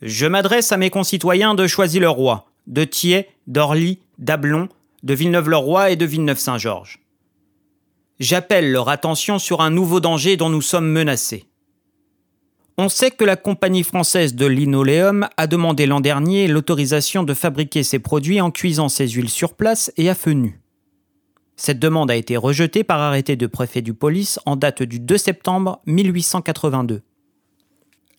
Je m'adresse à mes concitoyens de Choisy-le-Roi, de Thiers, d'Orly, d'Ablon, de Villeneuve-le-Roi et de Villeneuve-Saint-Georges. J'appelle leur attention sur un nouveau danger dont nous sommes menacés. On sait que la compagnie française de linoléum a demandé l'an dernier l'autorisation de fabriquer ses produits en cuisant ses huiles sur place et à feu nu. Cette demande a été rejetée par arrêté de préfet du police en date du 2 septembre 1882.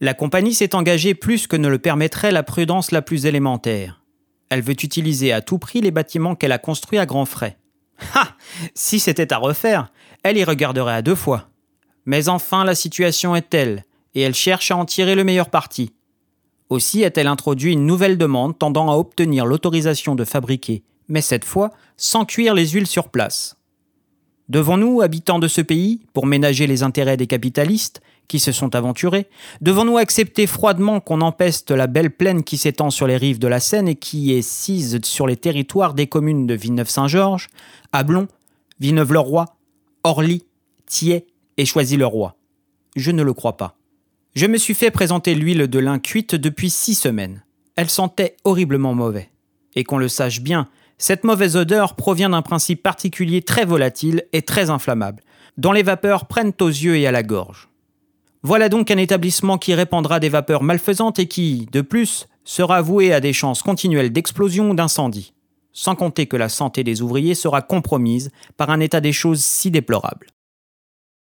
La compagnie s'est engagée plus que ne le permettrait la prudence la plus élémentaire. Elle veut utiliser à tout prix les bâtiments qu'elle a construits à grands frais. Ha Si c'était à refaire, elle y regarderait à deux fois. Mais enfin, la situation est telle et elle cherche à en tirer le meilleur parti. Aussi a-t-elle introduit une nouvelle demande tendant à obtenir l'autorisation de fabriquer, mais cette fois sans cuire les huiles sur place. Devons-nous, habitants de ce pays, pour ménager les intérêts des capitalistes qui se sont aventurés, devons-nous accepter froidement qu'on empeste la belle plaine qui s'étend sur les rives de la Seine et qui est sise sur les territoires des communes de Villeneuve-Saint-Georges, Ablon, Villeneuve-le-Roi, Orly, Thiers et Choisy-le-Roi? Je ne le crois pas. Je me suis fait présenter l'huile de lin cuite depuis six semaines. Elle sentait horriblement mauvais. Et qu'on le sache bien, cette mauvaise odeur provient d'un principe particulier très volatile et très inflammable, dont les vapeurs prennent aux yeux et à la gorge. Voilà donc un établissement qui répandra des vapeurs malfaisantes et qui, de plus, sera voué à des chances continuelles d'explosion ou d'incendie, sans compter que la santé des ouvriers sera compromise par un état des choses si déplorable.